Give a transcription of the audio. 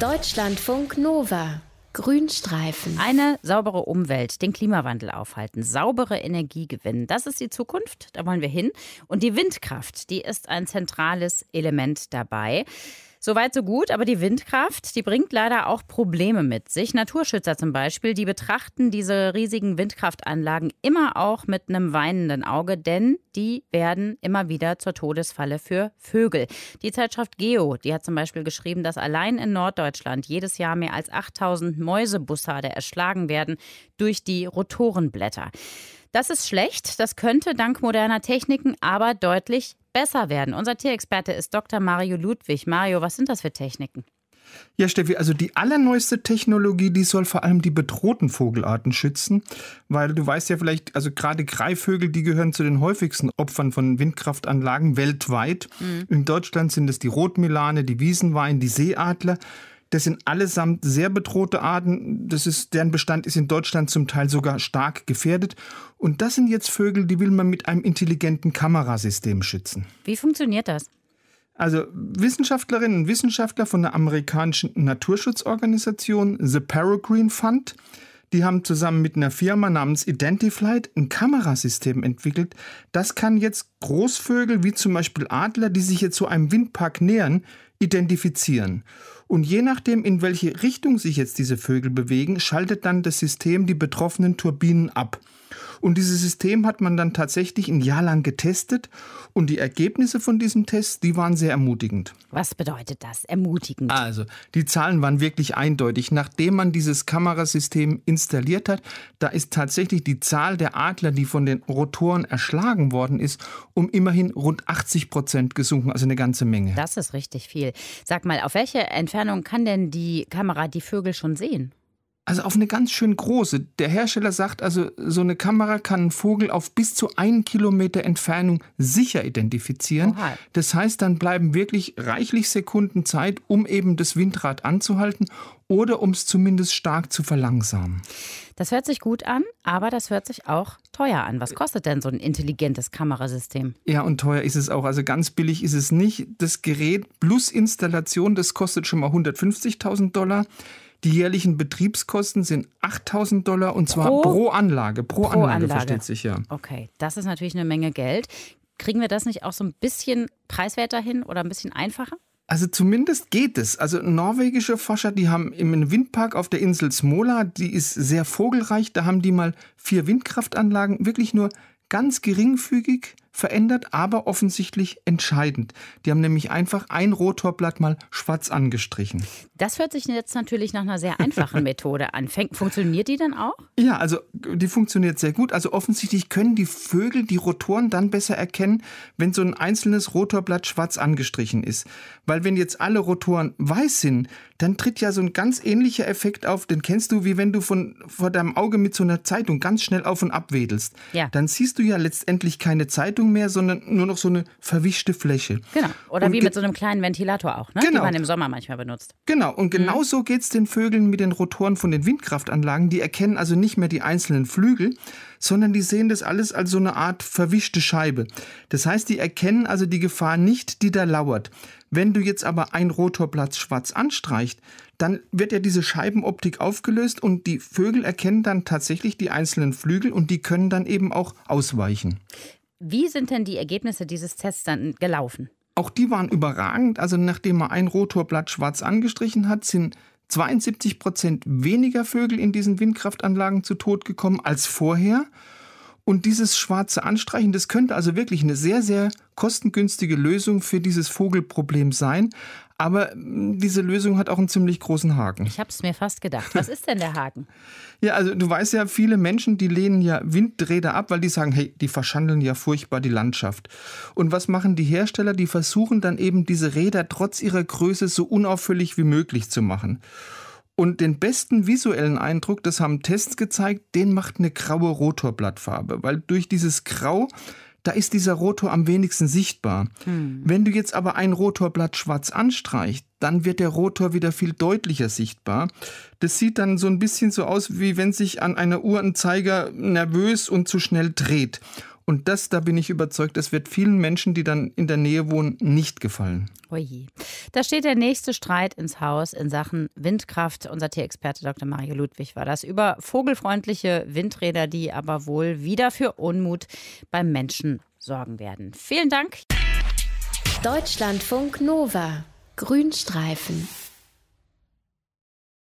Deutschlandfunk Nova. Grünstreifen. Eine saubere Umwelt, den Klimawandel aufhalten, saubere Energie gewinnen. Das ist die Zukunft, da wollen wir hin. Und die Windkraft, die ist ein zentrales Element dabei. Soweit so gut, aber die Windkraft, die bringt leider auch Probleme mit sich. Naturschützer zum Beispiel, die betrachten diese riesigen Windkraftanlagen immer auch mit einem weinenden Auge, denn die werden immer wieder zur Todesfalle für Vögel. Die Zeitschrift Geo, die hat zum Beispiel geschrieben, dass allein in Norddeutschland jedes Jahr mehr als 8000 Mäusebussarde erschlagen werden durch die Rotorenblätter. Das ist schlecht. Das könnte dank moderner Techniken aber deutlich besser werden. Unser Tierexperte ist Dr. Mario Ludwig. Mario, was sind das für Techniken? Ja, Steffi, also die allerneueste Technologie, die soll vor allem die bedrohten Vogelarten schützen, weil du weißt ja vielleicht, also gerade Greifvögel, die gehören zu den häufigsten Opfern von Windkraftanlagen weltweit. Mhm. In Deutschland sind es die Rotmilane, die Wiesenwein, die Seeadler. Das sind allesamt sehr bedrohte Arten. Das ist, deren Bestand ist in Deutschland zum Teil sogar stark gefährdet. Und das sind jetzt Vögel, die will man mit einem intelligenten Kamerasystem schützen. Wie funktioniert das? Also Wissenschaftlerinnen und Wissenschaftler von der amerikanischen Naturschutzorganisation The Peregrine Fund, die haben zusammen mit einer Firma namens Identiflight ein Kamerasystem entwickelt. Das kann jetzt Großvögel wie zum Beispiel Adler, die sich jetzt zu einem Windpark nähern, identifizieren. Und je nachdem, in welche Richtung sich jetzt diese Vögel bewegen, schaltet dann das System die betroffenen Turbinen ab. Und dieses System hat man dann tatsächlich ein Jahr lang getestet und die Ergebnisse von diesem Test, die waren sehr ermutigend. Was bedeutet das, ermutigend? Also, die Zahlen waren wirklich eindeutig. Nachdem man dieses Kamerasystem installiert hat, da ist tatsächlich die Zahl der Adler, die von den Rotoren erschlagen worden ist, um immerhin rund 80 Prozent gesunken, also eine ganze Menge. Das ist richtig viel. Sag mal, auf welche Entfernung kann denn die Kamera die Vögel schon sehen? Also auf eine ganz schön große. Der Hersteller sagt also, so eine Kamera kann einen Vogel auf bis zu einen Kilometer Entfernung sicher identifizieren. Oha. Das heißt, dann bleiben wirklich reichlich Sekunden Zeit, um eben das Windrad anzuhalten oder um es zumindest stark zu verlangsamen. Das hört sich gut an, aber das hört sich auch teuer an. Was kostet denn so ein intelligentes Kamerasystem? Ja, und teuer ist es auch. Also ganz billig ist es nicht. Das Gerät plus Installation, das kostet schon mal 150.000 Dollar. Die jährlichen Betriebskosten sind 8000 Dollar und zwar pro, pro Anlage. Pro, pro Anlage, Anlage, versteht sich ja. Okay, das ist natürlich eine Menge Geld. Kriegen wir das nicht auch so ein bisschen preiswerter hin oder ein bisschen einfacher? Also zumindest geht es. Also norwegische Forscher, die haben im Windpark auf der Insel Smola, die ist sehr vogelreich, da haben die mal vier Windkraftanlagen wirklich nur ganz geringfügig verändert, aber offensichtlich entscheidend. Die haben nämlich einfach ein Rotorblatt mal schwarz angestrichen. Das hört sich jetzt natürlich nach einer sehr einfachen Methode an. Funktioniert die dann auch? Ja, also die funktioniert sehr gut. Also offensichtlich können die Vögel die Rotoren dann besser erkennen, wenn so ein einzelnes Rotorblatt schwarz angestrichen ist. Weil wenn jetzt alle Rotoren weiß sind, dann tritt ja so ein ganz ähnlicher Effekt auf. Den kennst du, wie wenn du von vor deinem Auge mit so einer Zeitung ganz schnell auf und ab wedelst. Ja. Dann siehst du ja letztendlich keine Zeitung mehr, sondern nur noch so eine verwischte Fläche. Genau. Oder und wie mit so einem kleinen Ventilator auch, ne? Genau. die man im Sommer manchmal benutzt. Genau. Und genau mhm. so geht es den Vögeln mit den Rotoren von den Windkraftanlagen. Die erkennen also nicht mehr die einzelnen Flügel, sondern die sehen das alles als so eine Art verwischte Scheibe. Das heißt, die erkennen also die Gefahr nicht, die da lauert. Wenn du jetzt aber ein Rotorblatt schwarz anstreicht, dann wird ja diese Scheibenoptik aufgelöst und die Vögel erkennen dann tatsächlich die einzelnen Flügel und die können dann eben auch ausweichen. Wie sind denn die Ergebnisse dieses Tests dann gelaufen? Auch die waren überragend. Also nachdem man ein Rotorblatt schwarz angestrichen hat, sind 72 Prozent weniger Vögel in diesen Windkraftanlagen zu Tod gekommen als vorher. Und dieses schwarze Anstreichen, das könnte also wirklich eine sehr, sehr kostengünstige Lösung für dieses Vogelproblem sein. Aber hm, diese Lösung hat auch einen ziemlich großen Haken. Ich habe es mir fast gedacht. Was ist denn der Haken? ja, also du weißt ja, viele Menschen, die lehnen ja Windräder ab, weil die sagen, hey, die verschandeln ja furchtbar die Landschaft. Und was machen die Hersteller? Die versuchen dann eben diese Räder trotz ihrer Größe so unauffällig wie möglich zu machen. Und den besten visuellen Eindruck, das haben Tests gezeigt, den macht eine graue Rotorblattfarbe, weil durch dieses Grau da ist dieser Rotor am wenigsten sichtbar. Hm. Wenn du jetzt aber ein Rotorblatt schwarz anstreichst, dann wird der Rotor wieder viel deutlicher sichtbar. Das sieht dann so ein bisschen so aus, wie wenn sich an einer Uhr ein Zeiger nervös und zu schnell dreht. Und das, da bin ich überzeugt, das wird vielen Menschen, die dann in der Nähe wohnen, nicht gefallen. Oje. Da steht der nächste Streit ins Haus in Sachen Windkraft. Unser Tierexperte Dr. Mario Ludwig war das über vogelfreundliche Windräder, die aber wohl wieder für Unmut beim Menschen sorgen werden. Vielen Dank. Deutschlandfunk Nova. Grünstreifen.